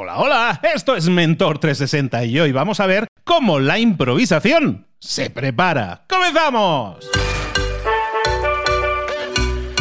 Hola, hola, esto es Mentor 360 y hoy vamos a ver cómo la improvisación se prepara. ¡Comenzamos!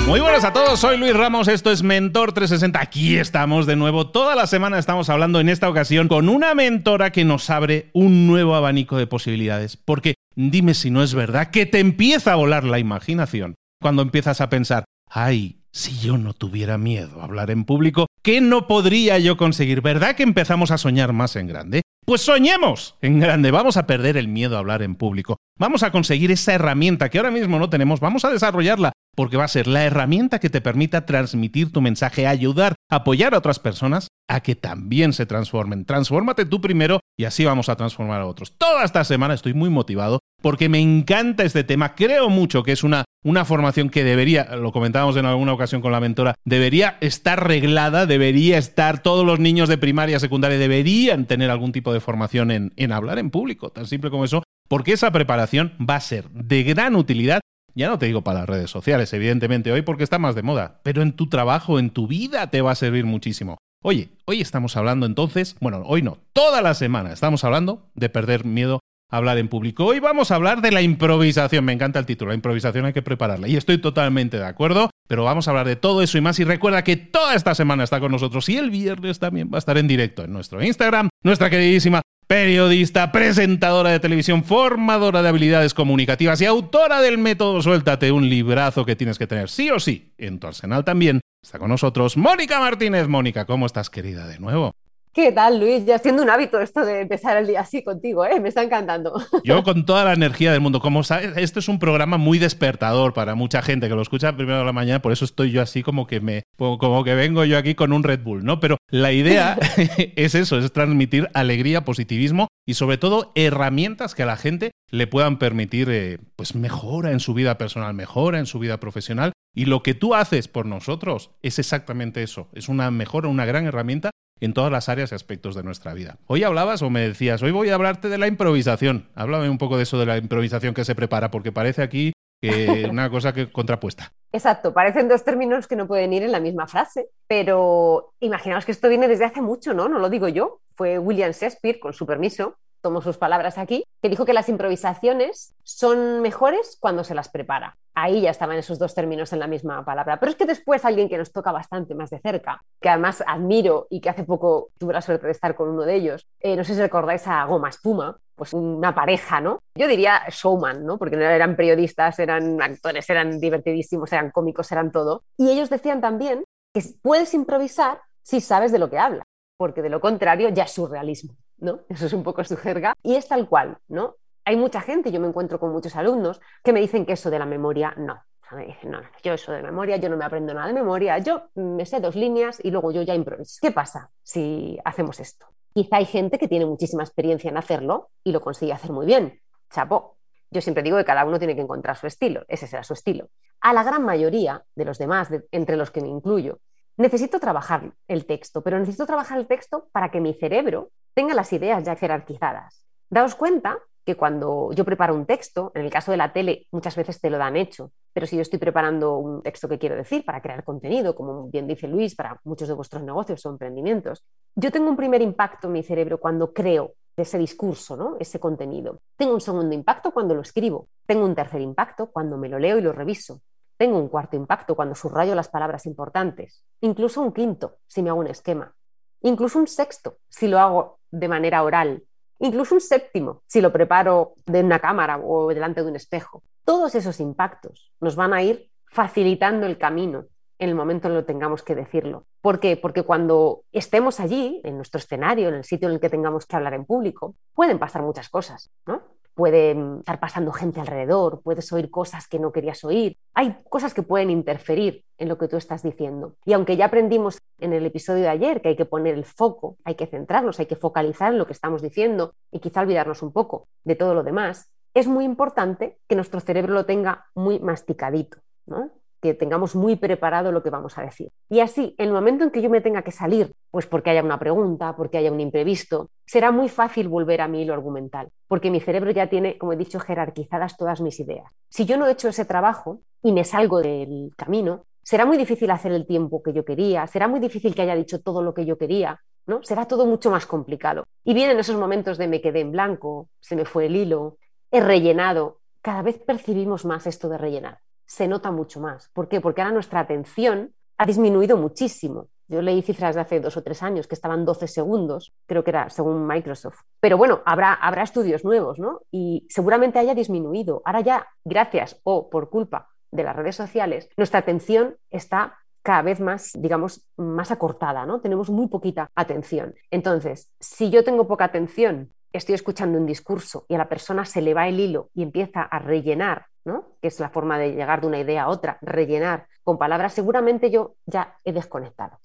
Muy buenas a todos, soy Luis Ramos, esto es Mentor 360. Aquí estamos de nuevo. Toda la semana estamos hablando en esta ocasión con una mentora que nos abre un nuevo abanico de posibilidades. Porque dime si no es verdad que te empieza a volar la imaginación cuando empiezas a pensar, ay, si yo no tuviera miedo a hablar en público, ¿qué no podría yo conseguir? ¿Verdad que empezamos a soñar más en grande? Pues soñemos en grande, vamos a perder el miedo a hablar en público. Vamos a conseguir esa herramienta que ahora mismo no tenemos, vamos a desarrollarla, porque va a ser la herramienta que te permita transmitir tu mensaje, ayudar, apoyar a otras personas a que también se transformen. Transfórmate tú primero y así vamos a transformar a otros. Toda esta semana estoy muy motivado porque me encanta este tema. Creo mucho que es una, una formación que debería, lo comentábamos en alguna ocasión con la mentora, debería estar reglada, debería estar, todos los niños de primaria, secundaria deberían tener algún tipo de formación en, en hablar en público, tan simple como eso, porque esa preparación va a ser de gran utilidad ya no te digo para las redes sociales, evidentemente, hoy porque está más de moda, pero en tu trabajo, en tu vida te va a servir muchísimo. Oye, hoy estamos hablando entonces, bueno, hoy no, toda la semana estamos hablando de perder miedo a hablar en público. Hoy vamos a hablar de la improvisación, me encanta el título, la improvisación hay que prepararla y estoy totalmente de acuerdo, pero vamos a hablar de todo eso y más y recuerda que toda esta semana está con nosotros y el viernes también va a estar en directo en nuestro Instagram, nuestra queridísima periodista, presentadora de televisión, formadora de habilidades comunicativas y autora del método Suéltate, un librazo que tienes que tener sí o sí en tu arsenal también. Está con nosotros Mónica Martínez. Mónica, ¿cómo estás querida de nuevo? ¿Qué tal, Luis? Ya siendo un hábito esto de empezar el día así contigo, ¿eh? Me está encantando. Yo con toda la energía del mundo. Como sabes, este es un programa muy despertador para mucha gente que lo escucha primero de la mañana, por eso estoy yo así como que me como que vengo yo aquí con un Red Bull, ¿no? Pero la idea es eso, es transmitir alegría, positivismo y sobre todo herramientas que a la gente le puedan permitir eh, pues mejora en su vida personal, mejora en su vida profesional y lo que tú haces por nosotros es exactamente eso, es una mejora, una gran herramienta en todas las áreas y aspectos de nuestra vida. Hoy hablabas o me decías, hoy voy a hablarte de la improvisación. Háblame un poco de eso de la improvisación que se prepara, porque parece aquí que una cosa que contrapuesta. Exacto, parecen dos términos que no pueden ir en la misma frase, pero imaginaos que esto viene desde hace mucho, ¿no? No lo digo yo, fue William Shakespeare, con su permiso, tomo sus palabras aquí, que dijo que las improvisaciones son mejores cuando se las prepara. Ahí ya estaban esos dos términos en la misma palabra. Pero es que después alguien que nos toca bastante más de cerca, que además admiro y que hace poco tuve la suerte de estar con uno de ellos, eh, no sé si recordáis a Goma Espuma, pues una pareja, ¿no? Yo diría showman, ¿no? Porque no eran periodistas, eran actores, eran divertidísimos, eran cómicos, eran todo. Y ellos decían también que puedes improvisar si sabes de lo que hablas, porque de lo contrario ya es surrealismo. ¿No? Eso es un poco su jerga. Y es tal cual, ¿no? Hay mucha gente, yo me encuentro con muchos alumnos que me dicen que eso de la memoria, no. me dicen, no, yo eso de memoria, yo no me aprendo nada de memoria, yo me sé dos líneas y luego yo ya improviso. ¿Qué pasa si hacemos esto? Quizá hay gente que tiene muchísima experiencia en hacerlo y lo consigue hacer muy bien. Chapo. Yo siempre digo que cada uno tiene que encontrar su estilo, ese será su estilo. A la gran mayoría de los demás, entre los que me incluyo, necesito trabajar el texto, pero necesito trabajar el texto para que mi cerebro tenga las ideas ya jerarquizadas. Daos cuenta que cuando yo preparo un texto, en el caso de la tele muchas veces te lo dan hecho, pero si yo estoy preparando un texto que quiero decir para crear contenido, como bien dice Luis, para muchos de vuestros negocios o emprendimientos, yo tengo un primer impacto en mi cerebro cuando creo ese discurso, ¿no? ese contenido. Tengo un segundo impacto cuando lo escribo. Tengo un tercer impacto cuando me lo leo y lo reviso. Tengo un cuarto impacto cuando subrayo las palabras importantes, incluso un quinto si me hago un esquema, incluso un sexto si lo hago de manera oral, incluso un séptimo si lo preparo de una cámara o delante de un espejo. Todos esos impactos nos van a ir facilitando el camino en el momento en que tengamos que decirlo. ¿Por qué? Porque cuando estemos allí, en nuestro escenario, en el sitio en el que tengamos que hablar en público, pueden pasar muchas cosas, ¿no? Puede mm, estar pasando gente alrededor, puedes oír cosas que no querías oír. Hay cosas que pueden interferir en lo que tú estás diciendo. Y aunque ya aprendimos en el episodio de ayer que hay que poner el foco, hay que centrarnos, hay que focalizar en lo que estamos diciendo y quizá olvidarnos un poco de todo lo demás, es muy importante que nuestro cerebro lo tenga muy masticadito. ¿no? que tengamos muy preparado lo que vamos a decir. Y así, en el momento en que yo me tenga que salir, pues porque haya una pregunta, porque haya un imprevisto, será muy fácil volver a mi hilo argumental, porque mi cerebro ya tiene, como he dicho, jerarquizadas todas mis ideas. Si yo no he hecho ese trabajo y me salgo del camino, será muy difícil hacer el tiempo que yo quería, será muy difícil que haya dicho todo lo que yo quería, ¿no? Será todo mucho más complicado. Y vienen esos momentos de me quedé en blanco, se me fue el hilo, he rellenado. Cada vez percibimos más esto de rellenar. Se nota mucho más. ¿Por qué? Porque ahora nuestra atención ha disminuido muchísimo. Yo leí cifras de hace dos o tres años que estaban 12 segundos, creo que era según Microsoft. Pero bueno, habrá, habrá estudios nuevos, ¿no? Y seguramente haya disminuido. Ahora ya, gracias o por culpa de las redes sociales, nuestra atención está cada vez más, digamos, más acortada, ¿no? Tenemos muy poquita atención. Entonces, si yo tengo poca atención, estoy escuchando un discurso y a la persona se le va el hilo y empieza a rellenar, ¿no? Que es la forma de llegar de una idea a otra, rellenar con palabras, seguramente yo ya he desconectado.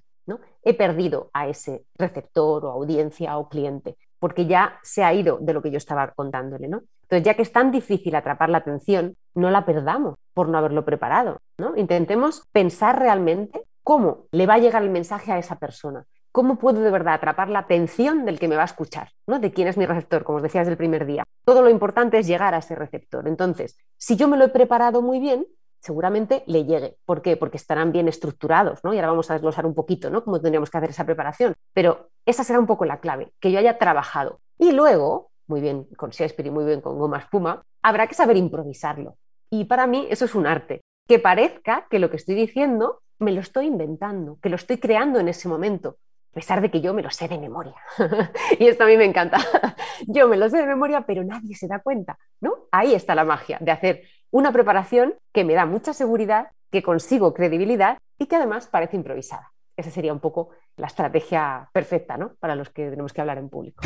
He perdido a ese receptor o audiencia o cliente, porque ya se ha ido de lo que yo estaba contándole, ¿no? Entonces, ya que es tan difícil atrapar la atención, no la perdamos por no haberlo preparado, ¿no? Intentemos pensar realmente cómo le va a llegar el mensaje a esa persona. ¿Cómo puedo de verdad atrapar la atención del que me va a escuchar? ¿no? De quién es mi receptor, como os decía desde el primer día. Todo lo importante es llegar a ese receptor. Entonces, si yo me lo he preparado muy bien, seguramente le llegue. ¿Por qué? Porque estarán bien estructurados, ¿no? Y ahora vamos a desglosar un poquito, ¿no? Cómo tendríamos que hacer esa preparación. Pero esa será un poco la clave, que yo haya trabajado. Y luego, muy bien con Shakespeare y muy bien con Goma Espuma, habrá que saber improvisarlo. Y para mí eso es un arte. Que parezca que lo que estoy diciendo me lo estoy inventando, que lo estoy creando en ese momento, a pesar de que yo me lo sé de memoria. y esto a mí me encanta. yo me lo sé de memoria, pero nadie se da cuenta, ¿no? Ahí está la magia de hacer una preparación que me da mucha seguridad, que consigo credibilidad y que además parece improvisada. Esa sería un poco la estrategia perfecta ¿no? para los que tenemos que hablar en público.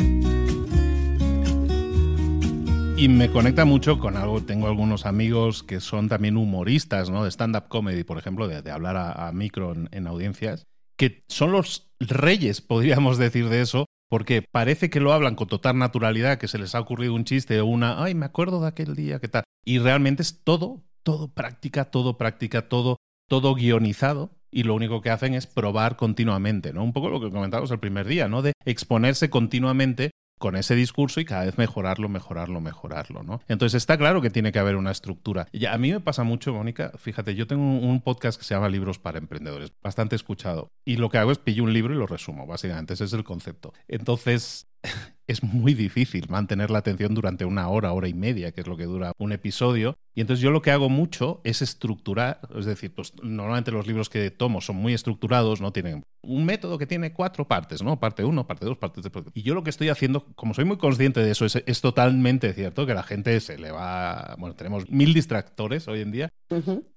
Y me conecta mucho con algo, tengo algunos amigos que son también humoristas, ¿no? De stand-up comedy, por ejemplo, de, hablar a, micro en, audiencias, que son los reyes, podríamos decir de eso, porque parece que lo hablan con total naturalidad, que se les ha ocurrido un chiste o una, ay, me acuerdo de aquel día, ¿qué tal? Y realmente es todo, todo práctica, todo práctica, todo, todo guionizado. Y lo único que hacen es probar continuamente, ¿no? Un poco lo que comentábamos el primer día, ¿no? De exponerse continuamente con ese discurso y cada vez mejorarlo, mejorarlo, mejorarlo, ¿no? Entonces está claro que tiene que haber una estructura. Y a mí me pasa mucho, Mónica, fíjate, yo tengo un podcast que se llama Libros para Emprendedores, bastante escuchado, y lo que hago es pillo un libro y lo resumo, básicamente, ese es el concepto. Entonces, es muy difícil mantener la atención durante una hora, hora y media, que es lo que dura un episodio. Y entonces yo lo que hago mucho es estructurar, es decir, pues normalmente los libros que tomo son muy estructurados, ¿no? Tienen un método que tiene cuatro partes, ¿no? Parte uno, parte dos, parte tres. Y yo lo que estoy haciendo, como soy muy consciente de eso, es, totalmente cierto que la gente se le va... Bueno, tenemos mil distractores hoy en día.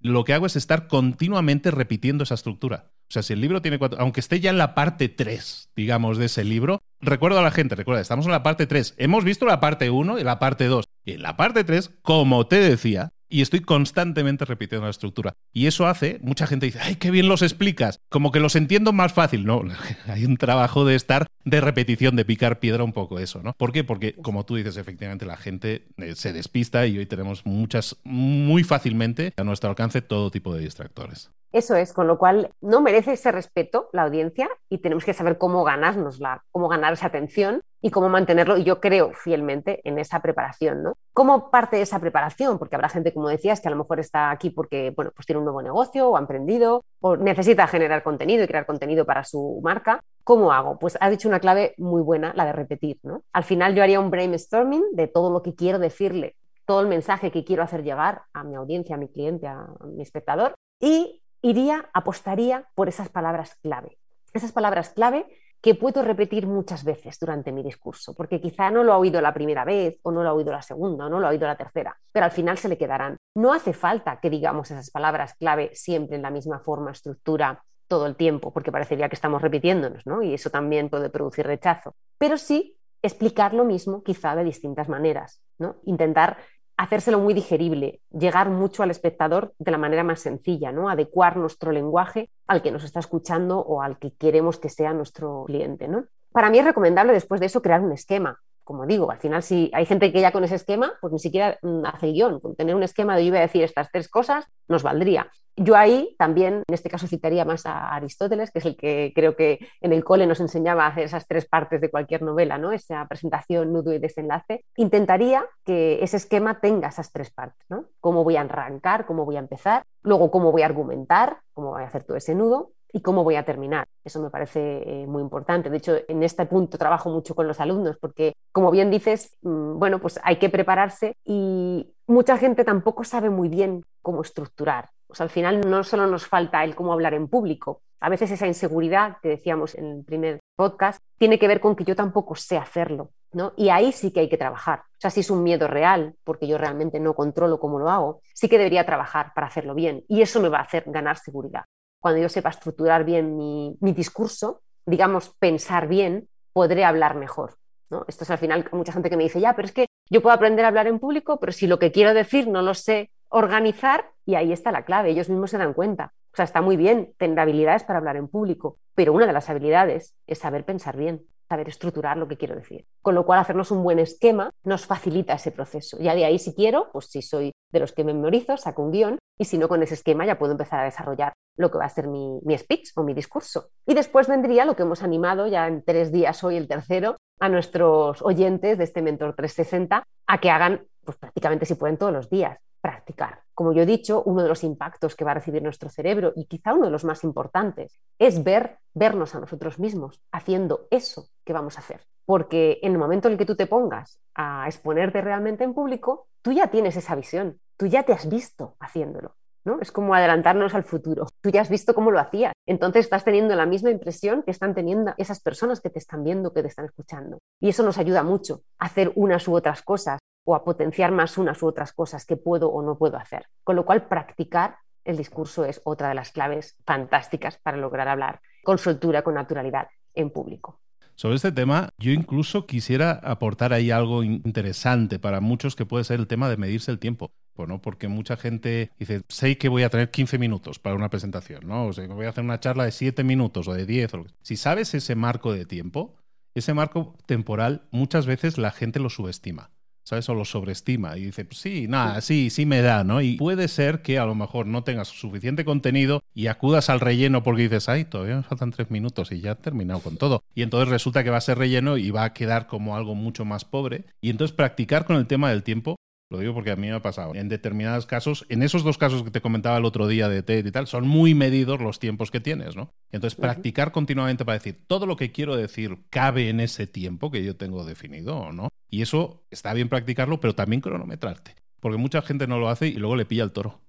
Lo que hago es estar continuamente repitiendo esa estructura. O sea, si el libro tiene cuatro, aunque esté ya en la parte 3, digamos, de ese libro, recuerdo a la gente, recuerda, estamos en la parte 3. Hemos visto la parte 1 y la parte 2. Y en la parte 3, como te decía, y estoy constantemente repitiendo la estructura. Y eso hace, mucha gente dice, ay, qué bien los explicas, como que los entiendo más fácil. No, hay un trabajo de estar de repetición, de picar piedra un poco eso, ¿no? ¿Por qué? Porque, como tú dices, efectivamente la gente eh, se despista y hoy tenemos muchas, muy fácilmente a nuestro alcance todo tipo de distractores. Eso es, con lo cual no merece ese respeto la audiencia y tenemos que saber cómo ganárnosla, cómo ganar esa atención y cómo mantenerlo. Y yo creo fielmente en esa preparación, ¿no? ¿Cómo parte de esa preparación? Porque habrá gente, como decías, que a lo mejor está aquí porque, bueno, pues tiene un nuevo negocio o ha emprendido o necesita generar contenido y crear contenido para su marca. ¿Cómo hago? Pues ha dicho una clave muy buena, la de repetir, ¿no? Al final yo haría un brainstorming de todo lo que quiero decirle, todo el mensaje que quiero hacer llegar a mi audiencia, a mi cliente, a mi espectador y iría, apostaría por esas palabras clave. Esas palabras clave que puedo repetir muchas veces durante mi discurso, porque quizá no lo ha oído la primera vez, o no lo ha oído la segunda, o no lo ha oído la tercera, pero al final se le quedarán. No hace falta que digamos esas palabras clave siempre en la misma forma, estructura, todo el tiempo, porque parecería que estamos repitiéndonos, ¿no? Y eso también puede producir rechazo. Pero sí explicar lo mismo, quizá de distintas maneras, ¿no? Intentar hacérselo muy digerible, llegar mucho al espectador de la manera más sencilla, ¿no? Adecuar nuestro lenguaje al que nos está escuchando o al que queremos que sea nuestro cliente, ¿no? Para mí es recomendable después de eso crear un esquema, como digo, al final si hay gente que ya con ese esquema, pues ni siquiera mm, hace guion. Con tener un esquema de yo voy a decir estas tres cosas, nos valdría. Yo ahí también, en este caso, citaría más a Aristóteles, que es el que creo que en el cole nos enseñaba a hacer esas tres partes de cualquier novela, ¿no? Esa presentación, nudo y desenlace. Intentaría que ese esquema tenga esas tres partes, ¿no? Cómo voy a arrancar, cómo voy a empezar, luego cómo voy a argumentar, cómo voy a hacer todo ese nudo y cómo voy a terminar. Eso me parece eh, muy importante. De hecho, en este punto trabajo mucho con los alumnos porque, como bien dices, mm, bueno, pues hay que prepararse y mucha gente tampoco sabe muy bien cómo estructurar. Sea, al final no solo nos falta el cómo hablar en público, a veces esa inseguridad que decíamos en el primer podcast tiene que ver con que yo tampoco sé hacerlo, ¿no? Y ahí sí que hay que trabajar. O sea, si es un miedo real, porque yo realmente no controlo cómo lo hago, sí que debería trabajar para hacerlo bien y eso me va a hacer ganar seguridad. Cuando yo sepa estructurar bien mi, discurso, digamos, pensar bien, podré hablar mejor. ¿no? Esto es al final mucha gente que me dice, ya, pero es que yo puedo aprender a hablar en público, pero si lo que quiero decir no lo sé organizar, y ahí está la clave, ellos mismos se dan cuenta. O sea, está muy bien tener habilidades para hablar en público, pero una de las habilidades es saber pensar bien, saber estructurar lo que quiero decir. Con lo cual, hacernos un buen esquema nos facilita ese proceso. Ya de ahí, si quiero, pues si soy de los que memorizo, saco un guion, y si no, con ese esquema ya puedo empezar a desarrollar lo que va a ser mi, mi speech o mi discurso. Y después vendría lo que hemos animado ya en tres días, hoy el tercero, a nuestros oyentes de este Mentor 360 a que hagan, pues prácticamente si pueden todos los días, practicar. Como yo he dicho, uno de los impactos que va a recibir nuestro cerebro y quizá uno de los más importantes es ver, vernos a nosotros mismos haciendo eso que vamos a hacer. Porque en el momento en el que tú te pongas a exponerte realmente en público, tú ya tienes esa visión, tú ya te has visto haciéndolo. ¿No? Es como adelantarnos al futuro. Tú ya has visto cómo lo hacías. Entonces estás teniendo la misma impresión que están teniendo esas personas que te están viendo, que te están escuchando. Y eso nos ayuda mucho a hacer unas u otras cosas o a potenciar más unas u otras cosas que puedo o no puedo hacer. Con lo cual, practicar el discurso es otra de las claves fantásticas para lograr hablar con soltura, con naturalidad en público. Sobre este tema, yo incluso quisiera aportar ahí algo interesante para muchos que puede ser el tema de medirse el tiempo. Bueno, porque mucha gente dice, sé que voy a tener 15 minutos para una presentación, ¿no? O sea, voy a hacer una charla de 7 minutos o de 10. O... Si sabes ese marco de tiempo, ese marco temporal, muchas veces la gente lo subestima. ¿sabes? O lo sobreestima y dice, pues sí, nada, sí, sí me da, ¿no? Y puede ser que a lo mejor no tengas suficiente contenido y acudas al relleno porque dices, ay, todavía me faltan tres minutos y ya he terminado con todo. Y entonces resulta que va a ser relleno y va a quedar como algo mucho más pobre. Y entonces practicar con el tema del tiempo lo digo porque a mí me ha pasado. En determinados casos, en esos dos casos que te comentaba el otro día de TED y tal, son muy medidos los tiempos que tienes, ¿no? Entonces, practicar continuamente para decir todo lo que quiero decir cabe en ese tiempo que yo tengo definido o no. Y eso está bien practicarlo, pero también cronometrarte. Porque mucha gente no lo hace y luego le pilla el toro.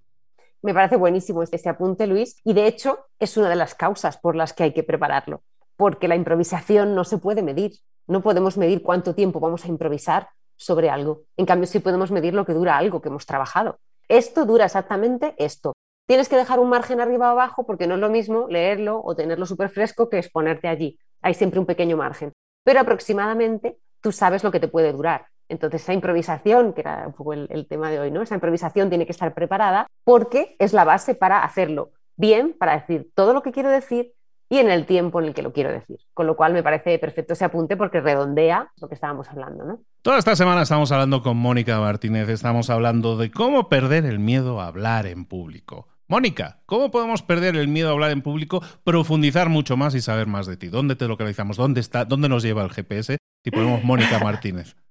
Me parece buenísimo este apunte, Luis, y de hecho es una de las causas por las que hay que prepararlo, porque la improvisación no se puede medir. No podemos medir cuánto tiempo vamos a improvisar sobre algo. En cambio, sí podemos medir lo que dura algo que hemos trabajado. Esto dura exactamente esto. Tienes que dejar un margen arriba o abajo porque no es lo mismo leerlo o tenerlo súper fresco que exponerte allí. Hay siempre un pequeño margen. Pero aproximadamente tú sabes lo que te puede durar. Entonces, esa improvisación, que era un poco el, el, tema de hoy, ¿no? Esa improvisación tiene que estar preparada porque es la base para hacerlo bien, para decir todo lo que quiero decir y en el tiempo en el que lo quiero decir. Con lo cual me parece perfecto ese apunte porque redondea lo que estábamos hablando. ¿no? Toda esta semana estamos hablando con Mónica Martínez, estamos hablando de cómo perder el miedo a hablar en público. Mónica, ¿cómo podemos perder el miedo a hablar en público, profundizar mucho más y saber más de ti? ¿Dónde te localizamos? ¿Dónde está? ¿Dónde nos lleva el GPS? Si ponemos Mónica Martínez.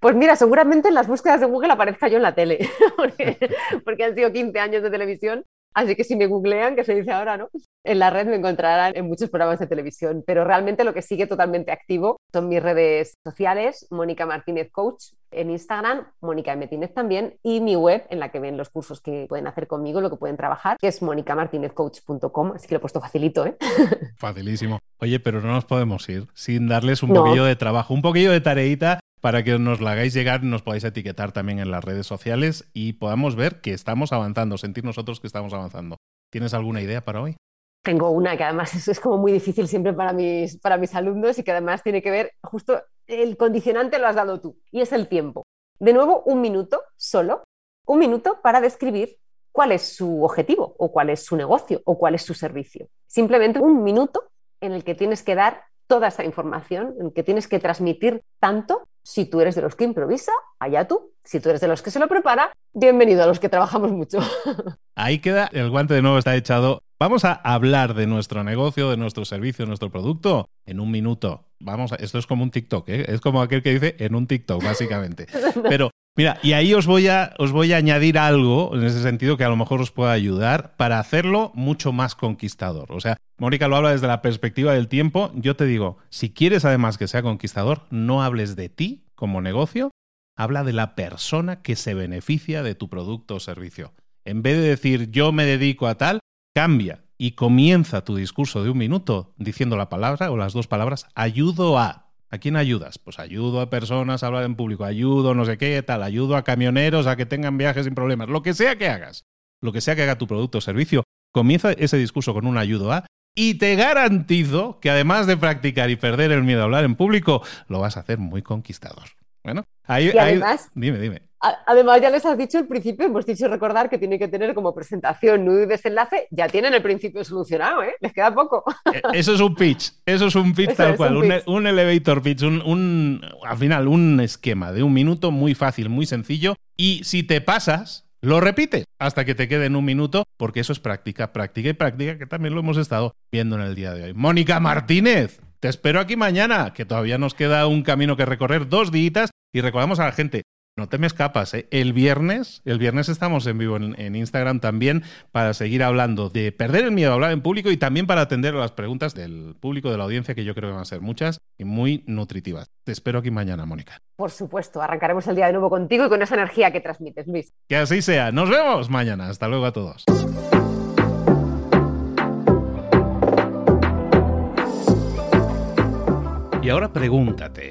Pues mira, seguramente en las búsquedas de Google aparezca yo en la tele, porque, porque han sido 15 años de televisión Así que si me googlean, que se dice ahora, ¿no? En la red me encontrarán en muchos programas de televisión, pero realmente lo que sigue totalmente activo son mis redes sociales, Mónica Martínez Coach en Instagram, Mónica Martínez también, y mi web en la que ven los cursos que pueden hacer conmigo, lo que pueden trabajar, que es monicamartinezcoach.com, así que lo he puesto facilito, ¿eh? Facilísimo. Oye, pero no nos podemos ir sin darles un poquillo de trabajo, un poquillo de tareita para que nos la hagáis llegar, nos podáis etiquetar también en las redes sociales y podamos ver que estamos avanzando, sentir nosotros que estamos avanzando. ¿Tienes alguna idea para hoy? Tengo una que además es, como muy difícil siempre para mis, para mis alumnos y que además tiene que ver, justo el condicionante lo has dado tú, y es el tiempo. De nuevo, un minuto solo, un minuto para describir cuál es su objetivo o cuál es su negocio o cuál es su servicio. Simplemente un minuto en el que tienes que dar toda esa información, en que tienes que transmitir tanto. Si tú eres de los que improvisa, allá tú. Si tú eres de los que se lo prepara, bienvenido a los que trabajamos mucho. Ahí queda, el guante de nuevo está echado. Vamos a hablar de nuestro negocio, de nuestro servicio, de nuestro producto en un minuto. Vamos, esto es como un TikTok, ¿eh? es como aquel que dice en un TikTok, básicamente. Pero Mira, y ahí os voy, a, os voy a añadir algo en ese sentido que a lo mejor os pueda ayudar para hacerlo mucho más conquistador. O sea, Mónica lo habla desde la perspectiva del tiempo. Yo te digo, si quieres además que sea conquistador, no hables de ti como negocio, habla de la persona que se beneficia de tu producto o servicio. En vez de decir yo me dedico a tal, cambia y comienza tu discurso de un minuto diciendo la palabra o las dos palabras ayudo a ¿A quién ayudas? Pues ayudo a personas a hablar en público, ayudo no sé qué, tal, ayudo a camioneros a que tengan viajes sin problemas, lo que sea que hagas, lo que sea que haga tu producto o servicio, comienza ese discurso con un ayudo a y te garantizo que además de practicar y perder el miedo a hablar en público, lo vas a hacer muy conquistador. Bueno, ahí, y además, dime, dime. Además, ya les has dicho al principio, hemos dicho recordar que tiene que tener como presentación, nudo y desenlace. Ya tienen el principio solucionado, ¿eh? Les queda poco. Eh, eso es un pitch, eso es un pitch tal cual, un, elevator pitch, un, al final un esquema de un minuto muy fácil, muy sencillo. Y si te pasas, lo repites hasta que te quede en un minuto, porque eso es práctica, práctica y práctica, que también lo hemos estado viendo en el día de hoy. Mónica Martínez, te espero aquí mañana, que todavía nos queda un camino que recorrer, dos días. Y recordamos a la gente, no te me escapas, ¿eh? El viernes, el viernes estamos en vivo en, Instagram también para seguir hablando de perder el miedo a hablar en público y también para atender a las preguntas del público, de la audiencia, que yo creo que van a ser muchas y muy nutritivas. Te espero aquí mañana, Mónica. Por supuesto, arrancaremos el día de nuevo contigo y con esa energía que transmites, Luis. Que así sea. Nos vemos mañana. Hasta luego a todos. Y ahora pregúntate.